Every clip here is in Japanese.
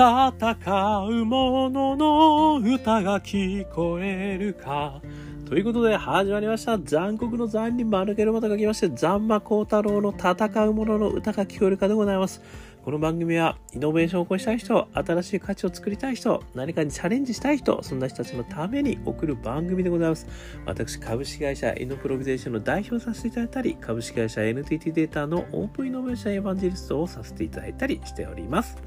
戦う者の歌が聞こえるか。ということで始まりました。残酷の残に丸けるまた書きまして、ザンマコウタロウの戦う者の歌が聞こえるかでございます。この番組はイノベーションを起こしたい人、新しい価値を作りたい人、何かにチャレンジしたい人、そんな人たちのために送る番組でございます。私、株式会社イノプロビゼーションの代表させていただいたり、株式会社 NTT データのオープンイノベーションエヴァンジェリストをさせていただいたりしております。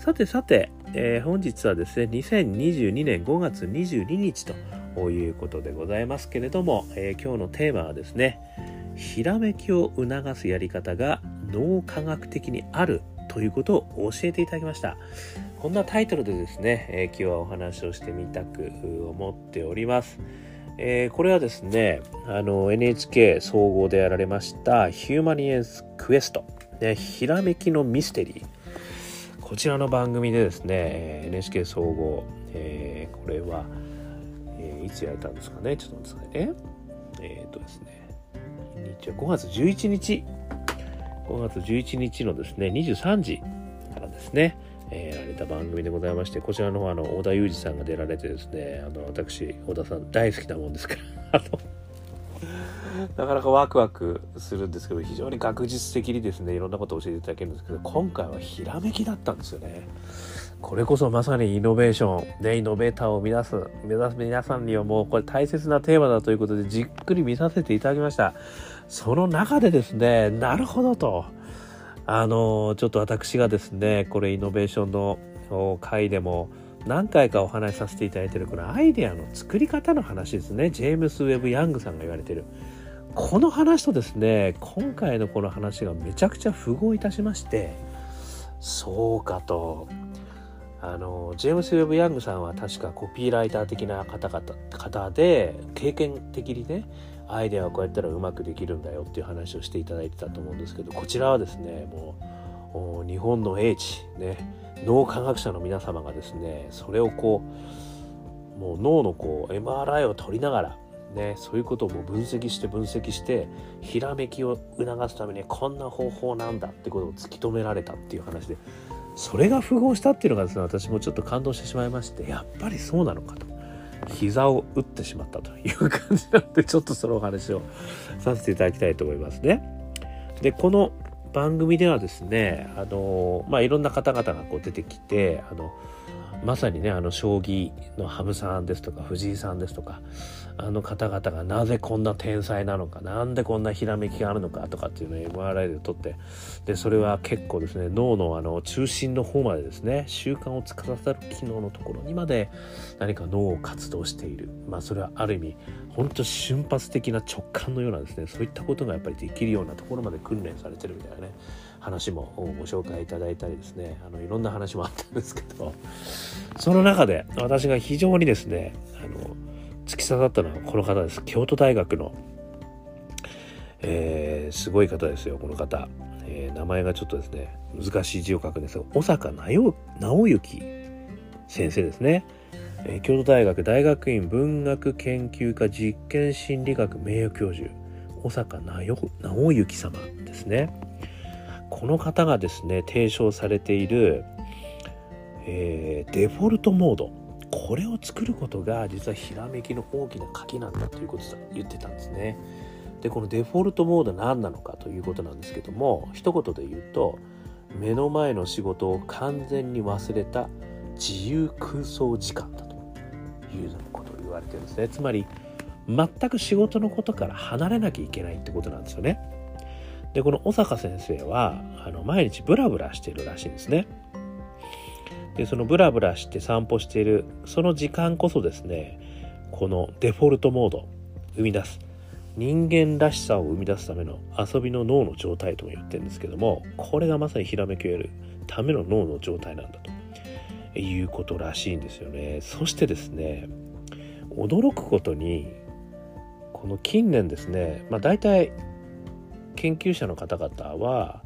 さてさて、えー、本日はですね、2022年5月22日ということでございますけれども、えー、今日のテーマはですね、ひらめきを促すやり方が脳科学的にあるということを教えていただきました。こんなタイトルでですね、えー、今日はお話をしてみたく思っております。えー、これはですね、あの NHK 総合でやられましたヒューマニエンスクエスト、ね、ひらめきのミステリー。こちらの番組でですね、NHK 総合、えー、これは、えー、いつやれたんですかね、ちょっと待ってくださいね。えっ、とですね、日は5月11日5月11日のですね、23時からですね、え、やられた番組でございまして、こちらの方、あの、小田裕二さんが出られてですね、あの、私、小田さん大好きなもんですから、あの、なかなかワクワクするんですけど、非常に学術的にですね、いろんなことを教えていただけるんですけど、今回はひらめきだったんですよね。これこそまさにイノベーション、ね、イノベーターを目指す、目指す皆さんにはもうこれ大切なテーマだということで、じっくり見させていただきました。その中でですね、なるほどと。あの、ちょっと私がですね、これイノベーションの回でも何回かお話しさせていただいてるこのアイデアの作り方の話ですね。ジェームス・ウェブ・ヤングさんが言われてる。この話とですね、今回のこの話がめちゃくちゃ符合いたしまして、そうかと。あの、ジェームス・ウェブ・ヤングさんは確かコピーライター的な方々、方で、経験的にね、アイデアはこうやったらうまくできるんだよっていう話をしていただいてたと思うんですけどこちらはですねもう日本の英知ね脳科学者の皆様がですねそれをこうもう脳のこう MRI を取りながらね、そういうことをも分析して分析してひらめきを促すためにこんな方法なんだってことを突き止められたっていう話でそれが符合したっていうのがですね私もちょっと感動してしまいましてやっぱりそうなのかと膝を打ってしまったという感じなのでちょっとそのお話をさせていただきたいと思いますね。でこの番組ではですねあのまあいろんな方々がこう出てきてあのまさにねあの将棋の羽生さんですとか藤井さんですとかあの方々がなぜこんな天才なのかなんでこんなひらめきがあるのかとかっていうのを MRI で撮ってでそれは結構ですね脳のあの中心の方までですね習慣を司る機能のところにまで何か脳を活動している。まあそれはある意味本当瞬発的な直感のようなですね。そういったことがやっぱりできるようなところまで訓練されてるみたいなね。話もご紹介いただいたりですね。あのいろんな話もあったんですけど。その中で私が非常にですねあの突き刺さったのはこの方です。京都大学の、えー、すごい方ですよこの方、えー、名前がちょっとですね難しい字を書くんですが小坂直之先生ですね、えー、京都大学大学院文学研究科実験心理学名誉教授小坂直之様ですね。この方がですね提唱されている、えー、デフォルトモードこれを作ることが実はひらめきの大きな鍵なんだということを言ってたんですね。でこのデフォルトモード何なのかということなんですけども一言で言うと目の前の仕事を完全に忘れた自由空想時間だということを言われてるんですね。つまり全く仕事のことから離れなきゃいけないってことなんですよね。でこの小坂先生はあの毎日ブラブラしているらしいんですね。でそのブラブラして散歩しているその時間こそですねこのデフォルトモード生み出す人間らしさを生み出すための遊びの脳の状態とも言ってるんですけどもこれがまさにひらめきを得るための脳の状態なんだということらしいんですよねそしてですね驚くことにこの近年ですねまあ大体研究者の方々は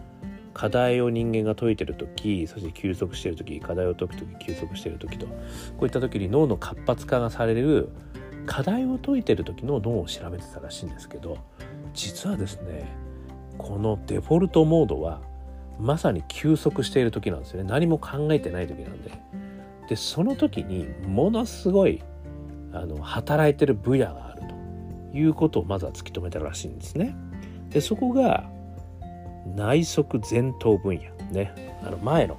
課題を人間が解いてる時そして休息してる時課題を解く時休息してる時とこういった時に脳の活発化がされる課題を解いてる時の脳を調べてたらしいんですけど実はですねこのデフォルトモードはまさに休息している時なんですよね。何も考えてない時なんで。でその時にものすごいあの働いてる分野があるということをまずは突き止めたらしいんですね。でそこが内側前頭分野ね。あの前の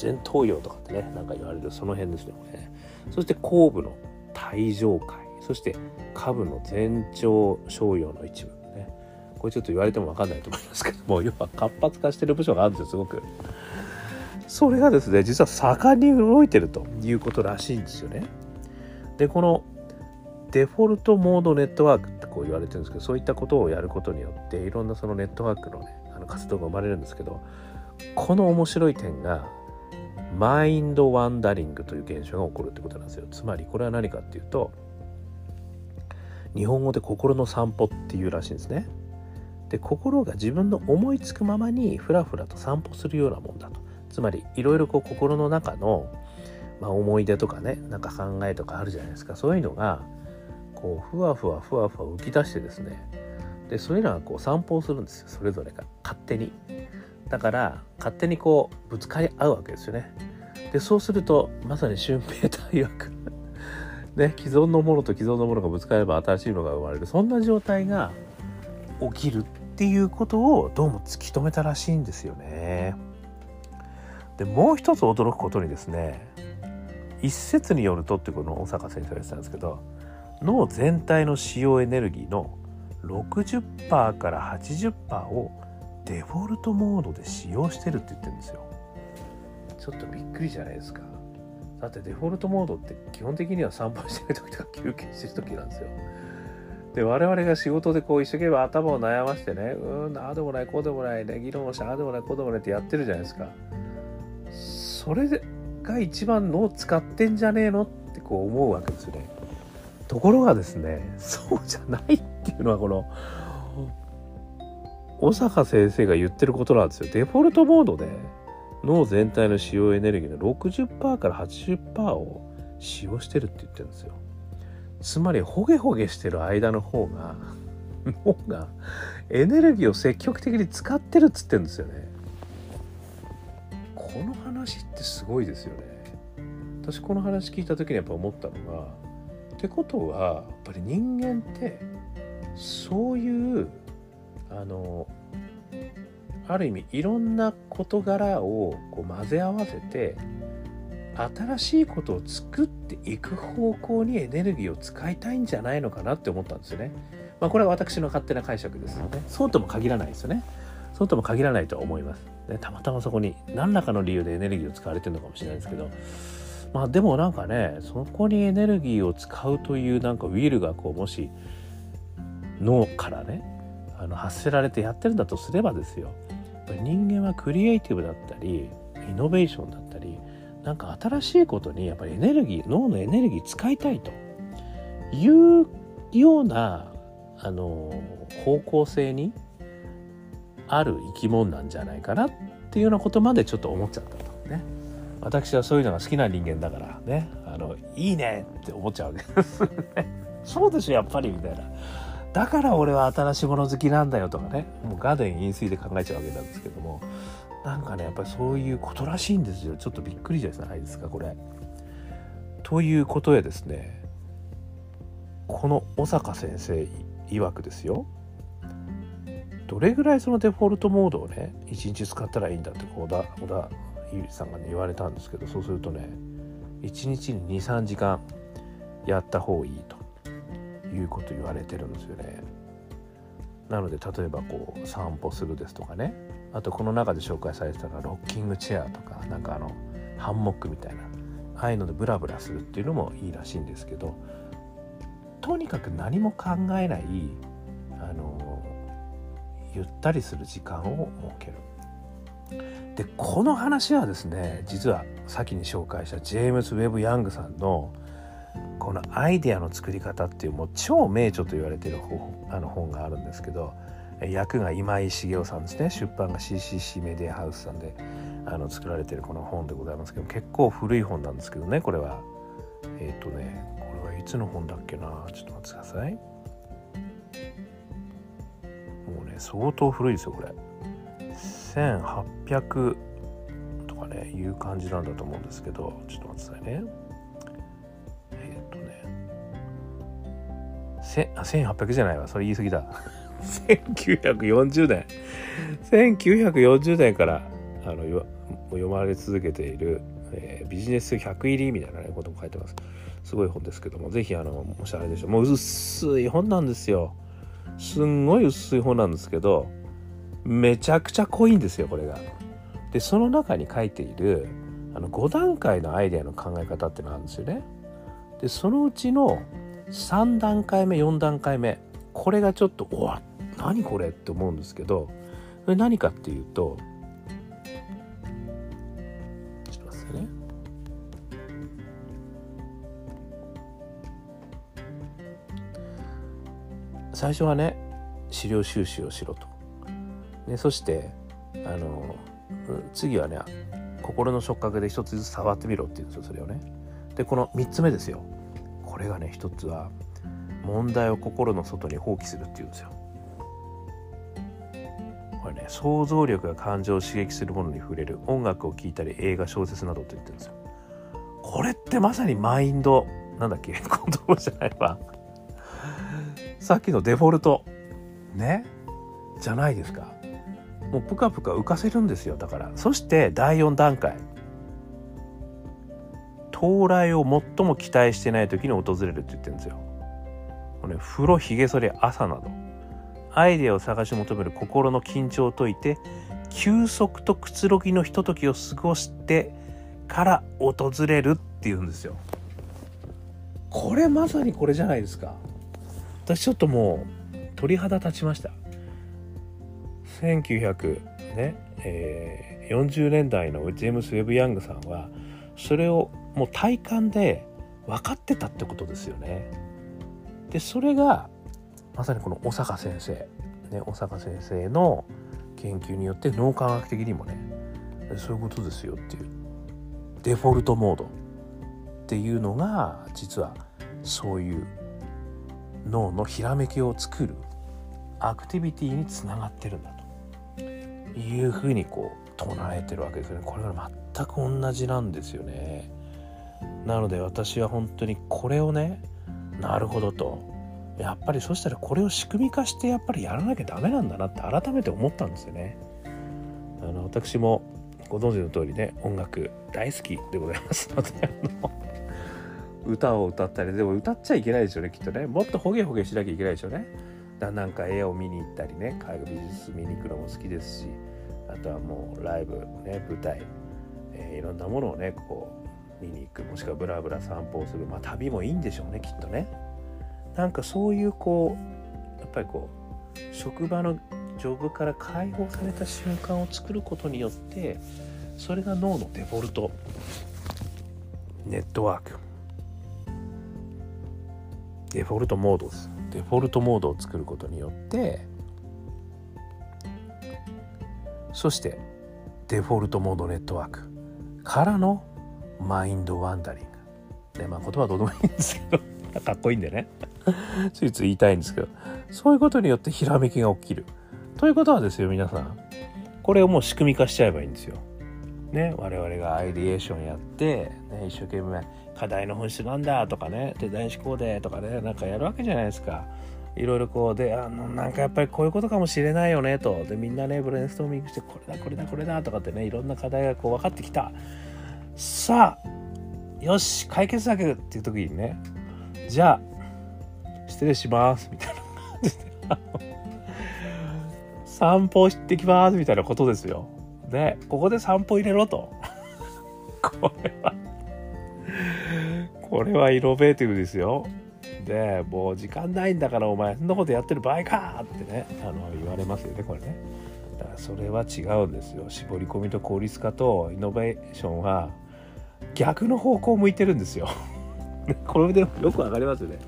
前頭葉とかってねなんか言われるその辺ですねね。そして後部の体上界そして下部の前腸小葉の一部ね。これちょっと言われても分かんないと思いますけど も要は活発化してる部署があるんですよすごく。それがですね実は盛んに動いてるということらしいんですよね。でこのデフォルトモードネットワークってこう言われてるんですけどそういったことをやることによっていろんなそのネットワークのねあの活動が生まれるんですけどこの面白い点がマインドワンダリングという現象が起こるってことなんですよ。つまりこれは何かっていうと日本語で心の散歩っていうらしいんですね。で心が自分の思いつくままにふらふらと散歩するようなもんだと。つまりいろいろこう心の中の、まあ、思い出とかねなんか考えとかあるじゃないですか。そういうのがこうふわふわふわふわ浮き出してですね。でそういうのはこう散歩をするんですよ。それぞれが。勝手に。だから勝手にこうぶつかり合うわけですよね。でそうするとまさに俊平太曰くね既存のものと既存のものがぶつかれば新しいのが生まれる。そんな状態が起きるっていうことをどうも突き止めたらしいんですよね。でもう一つ驚くことにですね一説によるとってこの小坂先生が言ってたんですけど脳全体の使用エネルギーの60%から80%をデフォルトモードで使用してるって言ってるんですよ。ちょっとびっくりじゃないですか。だってデフォルトモードって基本的には散歩してる時とか休憩してる時なんですよ。で我々が仕事でこう一生懸命頭を悩ましてねうんああでもないこうでもないね議論をしてああでもないこうでもないってやってるじゃないですか。それが一番脳使ってんじゃねえのってこう思うわけですよね。ところがですねそうじゃないっていうのはこの小坂先生が言ってることなんですよ。デフォルトモードで脳全体の使用エネルギーの60%から80%を使用してるって言ってるんですよ。つまりホゲホゲしてる間の方が脳がエネルギーを積極的に使ってるっつってんですよね。この話ってすごいですよね。私この話聞いた時にやっぱ思ったのがってことはやっぱり人間ってそういうあのある意味いろんな事柄をこう混ぜ合わせて新しいことを作っていく方向にエネルギーを使いたいんじゃないのかなって思ったんですよね。まあ、これは私の勝手な解釈ですよね。そうとも限らないですよね。そうとも限らないと思います。ね、たまたまそこに何らかの理由でエネルギーを使われてるのかもしれないですけど、まあでもなんかね、そこにエネルギーを使うというなんかウィルがこうもし脳からね、あの発せられてやってるんだとすればですよ。人間はクリエイティブだったり、イノベーションだったり、なんか新しいことにやっぱりエネルギー、脳のエネルギー使いたいというようなあの方向性にある生き物なんじゃないかなっていうようなことまでちょっと思っちゃったとね。私はそういうのが好きな人間だからね、あの、いいねって思っちゃうわけです。そうですよ、やっぱりみたいな。だから俺は新しいもの好きなんだよとかね、もうガーデン飲水で考えちゃうわけなんですけども、なんかね、やっぱりそういうことらしいんですよ。ちょっとびっくりじゃないですか、これ。ということでですね、この小坂先生い曰くですよ、どれぐらいそのデフォルトモードをね、1日使ったらいいんだって小田、小さんがね言われたんですけどそうするとね1日に23時間やった方がいいということ言われてるんですよね。なので例えばこう散歩するですとかね。あとこの中で紹介されてたのはロッキングチェアとかなんかあのハンモックみたいな。ああいうのでブラブラするっていうのもいいらしいんですけどとにかく何も考えないあのゆったりする時間を設ける。でこの話はですね実は先に紹介したジェームス・ウェブ・ヤングさんのこのアイデアの作り方っていうもう超名著と言われてるあの本があるんですけど役が今井茂雄さんですね。出版が CCC メディアハウスさんであの作られてるこの本でございますけど結構古い本なんですけどねこれは。えっ、ー、とねこれはいつの本だっけな？ちょっと待ってください。もうね相当古いですよこれ。1800とかねいう感じなんだと思うんですけどちょっと待ってくださいね。え、っとね。1800じゃないわ。それ言い過ぎだ。1940年。1940年からあの読まれ続けている、えー、ビジネス100入りみたいな、ね、ことも書いてます。すごい本ですけども是非あのもしあれでしょう。もう薄い本なんですよ。すんごい薄い本なんですけどめちゃくちゃ濃いんですよこれが。でその中に書いているあの5段階のアイデアの考え方ってのがあるんですよね。でそのうちの3段階目4段階目これがちょっと「おわ何これ?」って思うんですけど何かっていうとちょっと待ってね最初はね資料収集をしろと。でそしてあの次はね心の触覚で一つずつ触ってみろって言うんですよそれをね。でこの3つ目ですよこれがね一つは問題を心の外に放棄するっていうんですよ。これね想像力が感情を刺激するものに触れる音楽を聴いたり映画小説などと言ってるんですよ。これってまさにマインドなんだっけ 言葉じゃないわさっきのデフォルトねじゃないですかもうプカプカ浮かせるんですよだからそして第4段階到来を最も期待してない時に訪れるって言ってるんですよ。ね、風呂ひげ剃り朝などアイデアを探し求める心の緊張を解いて休息とくつろぎのひとときを過ごしてから訪れるっていうんですよ。これまさにこれじゃないですか。私ちょっともう鳥肌立ちました。1900ね、えー、40年代のジェームス・ウェブ・ヤングさんはそれをもう体感で分かってたってことですよね。でそれがまさにこの小坂先生、ね、小坂先生の研究によって脳科学的にもねそういうことですよっていうデフォルトモードっていうのが実はそういう脳のひらめきを作るアクティビティにつながってるんだいうふうにこう唱えてるわけですよね。これが全く同じなんですよね。なので私は本当にこれをねなるほどと。やっぱりそしたらこれを仕組み化してやっぱりやらなきゃダメなんだなって改めて思ったんですよね。あの私もご存知の通りね音楽大好きでございますので 歌を歌ったりでも歌っちゃいけないですよねきっとね。もっとホゲホゲしなきゃいけないでしょうね。だなんか絵を見に行ったりね絵画美術見に行くのも好きですしあとはもうライブね舞台、えー、いろんなものをねこう見に行く。もしくはブラブラ散歩をする。まあ旅もいいんでしょうねきっとね。なんかそういうこうやっぱりこう職場のジョブから解放された瞬間を作ることによってそれが脳のデフォルト。ネットワーク。デフォルトモードですデフォルトモードを作ることによってそしてデフォルトモードネットワークからのマインドワンダリング。ね、まあ言葉どうでもいいんですけど、かっこいいんでね。ついつい言いたいんですけど、そういうことによってひらめきが起きる。ということはですよ、皆さん。これをもう仕組み化しちゃえばいいんですよ。ね、我々がアイディエーションやって、ね、一生懸命課題の本質なんだとかね、デザイン思考でとかね、なんかやるわけじゃないですか。いろいろこうであのなんかやっぱりこういうことかもしれないよねと。でみんなねブレインストーミングしてこれだこれだこれだとかってねいろんな課題がこう分かってきた。さあよし解決策っていう時にねじゃあ失礼しますみたいな感じで散歩してきますみたいなことですよ。でここで散歩入れろと。これはこれはイノベーティブですよ。でもう時間ないんだからお前そんなことやってる場合かってねあの言われますよねこれね。だからそれは違うんですよ。絞り込みと効率化とイノベーションは逆の方向を向いてるんですよ。これでよくわかりますよね。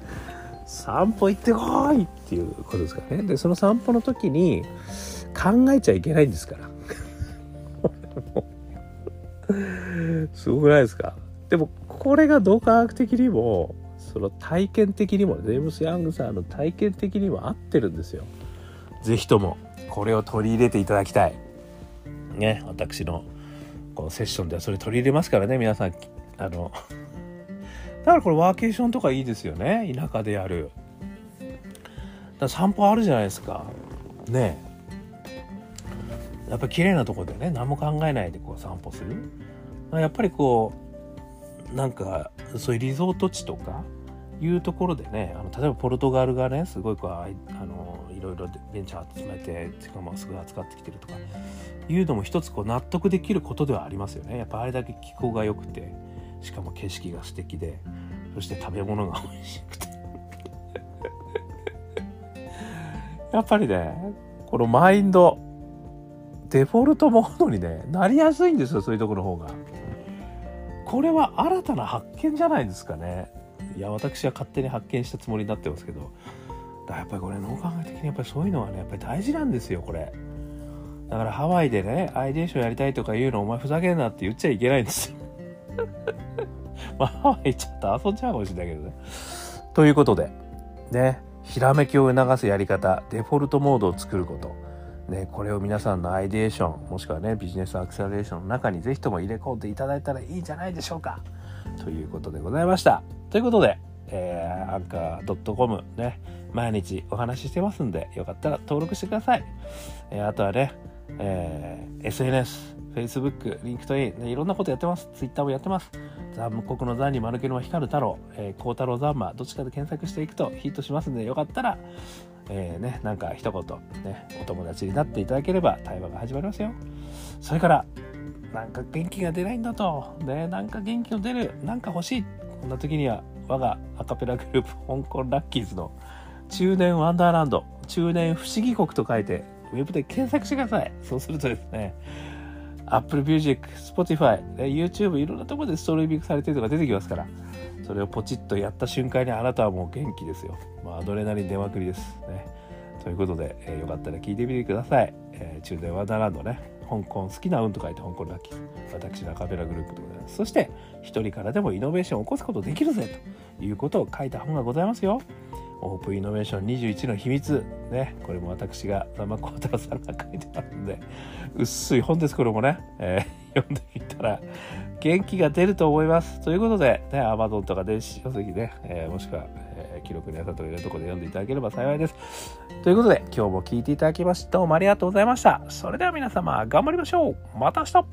散歩行ってこいっていうことですからね。でその散歩の時に考えちゃいけないんですから。すごくないですか？でもこれが同化学的にもその体験的にもジェームス・ヤングさんの体験的にも合ってるんですよ。是非ともこれを取り入れていただきたい。ね私のこのセッションではそれ取り入れますからね皆さんあの だからこれワーケーションとかいいですよね。田舎でやる。だ散歩あるじゃないですか。ね。やっぱり綺麗なとこでね何も考えないでこう散歩する。やっぱりこうなんかそういうリゾート地とかいうところでねあの例えばポルトガルがねすごいこうあのいろいろベンチャー集めてしかもすごい扱ってきてるとかいうのも一つこう納得できることではありますよね。やっぱあれだけ気候が良くてしかも景色が素敵でそして食べ物が美味しくて。やっぱりねこのマインドデフォルトモードにねなりやすいんですよそういうところの方が。これは新たな発見じゃないですかね。いや私は勝手に発見したつもりになってますけど。だやっぱりこれ脳科学的にやっぱりそういうのはねやっぱり大事なんですよこれ。だからハワイでねアイデーションやりたいとか言うのお前ふざけんなって言っちゃいけないんですよ。まあハワイちょっと遊んじゃうかもしれないけどね。ということでねひらめきを促すやり方デフォルトモードを作ること。ね、これを皆さんのアイデーションもしくはねビジネスアクセラレーションの中にぜひとも入れ込んでいただいたらいいんじゃないでしょうかということでございましたということで、えー、アンカー .com ね毎日お話ししてますんでよかったら登録してください、えー、あとはね、えー、SNS Facebook、LinkedIn、ね、いろんなことやってます。Twitter もやってます。残酷の残に丸けの光る太郎、えー、孝太郎ザンマ、どっちかで検索していくとヒットしますんで、よかったら、えー、ね、なんか一言、ね、お友達になっていただければ対話が始まりますよ。それから、なんか元気が出ないんだと、ね、なんか元気の出る、なんか欲しい。こんな時には、我がアカペラグループ、香港ラッキーズの中年ワンダーランド、中年不思議国と書いて、ウェブで検索してください。そうするとですね、Apple Music、Spotify、YouTube いろんなところでストリーミングされてるとか出てきますからそれをポチッとやった瞬間にあなたはもう元気ですよ。まあ、アドレナリン出まくりですね。ということで、えー、よかったら聞いてみてください。えー、中電ワンダーランドね、香港好きな運と書いて香港ラッキー。私のアカペラグループでございます。そして、一人からでもイノベーションを起こすことできるぜということを書いた本がございますよ。オープンイノベーション21の秘密。ね。これも私が、ザマコータロさんが書いてあるんで、薄い本です、これもね。えー、読んでみたら、元気が出ると思います。ということで、ね、アマゾンとか電子書籍ね、えー、もしくは、えー、記録にあたというとこで読んでいただければ幸いです。ということで、今日も聞いていただきまして、どうもありがとうございました。それでは皆様、頑張りましょうまた明日